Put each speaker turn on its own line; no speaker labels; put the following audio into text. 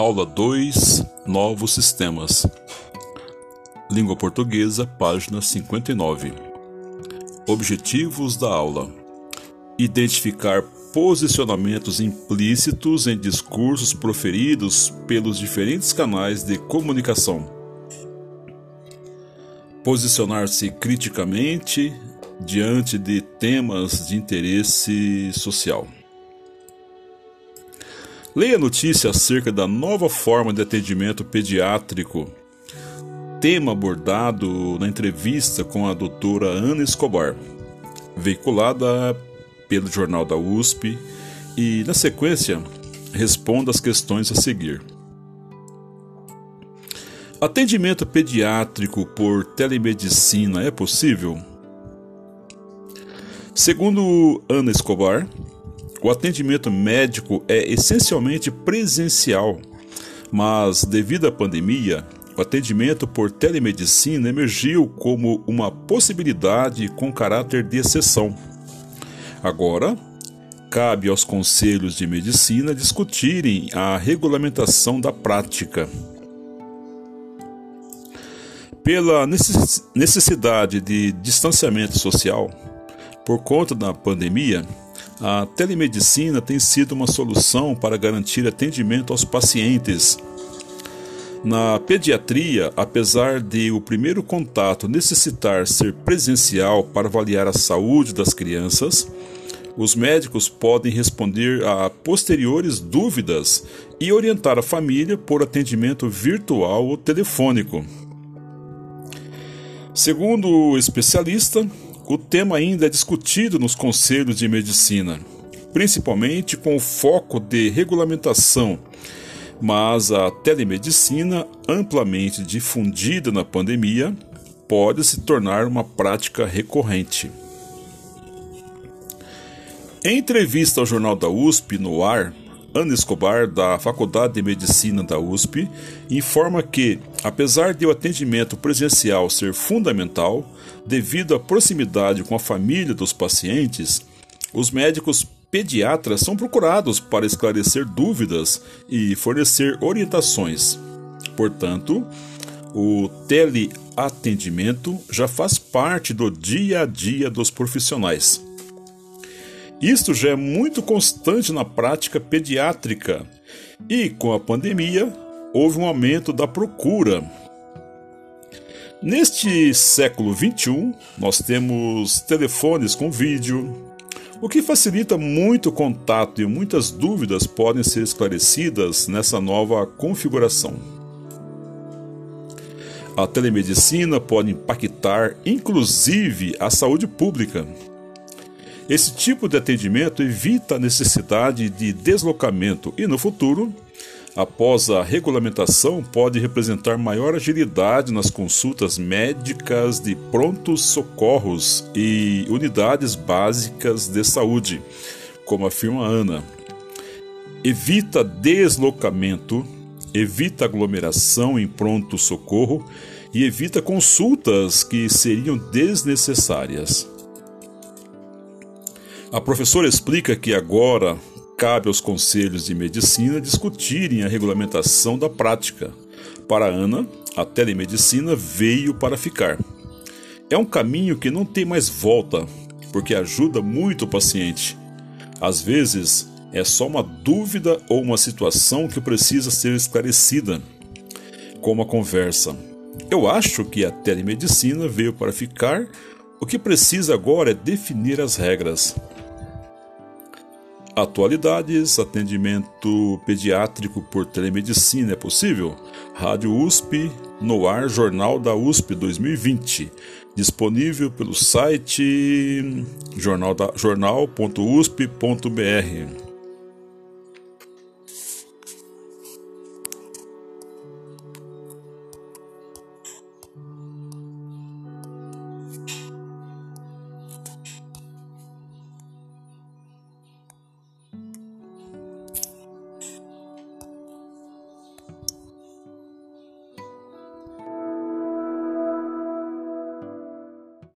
Aula 2 Novos Sistemas. Língua Portuguesa, página 59. Objetivos da aula: Identificar posicionamentos implícitos em discursos proferidos pelos diferentes canais de comunicação. Posicionar-se criticamente diante de temas de interesse social. Leia a notícia acerca da nova forma de atendimento pediátrico, tema abordado na entrevista com a doutora Ana Escobar, veiculada pelo Jornal da USP, e, na sequência, responda as questões a seguir. Atendimento pediátrico por telemedicina é possível? Segundo Ana Escobar, o atendimento médico é essencialmente presencial, mas devido à pandemia, o atendimento por telemedicina emergiu como uma possibilidade com caráter de exceção. Agora, cabe aos conselhos de medicina discutirem a regulamentação da prática. Pela necessidade de distanciamento social, por conta da pandemia, a telemedicina tem sido uma solução para garantir atendimento aos pacientes. Na pediatria, apesar de o primeiro contato necessitar ser presencial para avaliar a saúde das crianças, os médicos podem responder a posteriores dúvidas e orientar a família por atendimento virtual ou telefônico. Segundo o especialista, o tema ainda é discutido nos conselhos de medicina, principalmente com o foco de regulamentação, mas a telemedicina, amplamente difundida na pandemia, pode se tornar uma prática recorrente. Em entrevista ao Jornal da USP no ar, Ana Escobar, da Faculdade de Medicina da USP, informa que, apesar de o atendimento presencial ser fundamental, devido à proximidade com a família dos pacientes, os médicos pediatras são procurados para esclarecer dúvidas e fornecer orientações. Portanto, o teleatendimento já faz parte do dia a dia dos profissionais. Isto já é muito constante na prática pediátrica e, com a pandemia, houve um aumento da procura. Neste século XXI, nós temos telefones com vídeo, o que facilita muito o contato e muitas dúvidas podem ser esclarecidas nessa nova configuração. A telemedicina pode impactar inclusive a saúde pública. Esse tipo de atendimento evita a necessidade de deslocamento e, no futuro, após a regulamentação, pode representar maior agilidade nas consultas médicas de prontos socorros e unidades básicas de saúde, como afirma Ana. Evita deslocamento, evita aglomeração em pronto socorro e evita consultas que seriam desnecessárias. A professora explica que agora cabe aos conselhos de medicina discutirem a regulamentação da prática. Para Ana, a telemedicina veio para ficar. É um caminho que não tem mais volta, porque ajuda muito o paciente. Às vezes, é só uma dúvida ou uma situação que precisa ser esclarecida, como a conversa. Eu acho que a telemedicina veio para ficar. O que precisa agora é definir as regras. Atualidades, atendimento pediátrico por telemedicina é possível? Rádio USP, no ar Jornal da USP 2020, disponível pelo site jornal jornal.usp.br.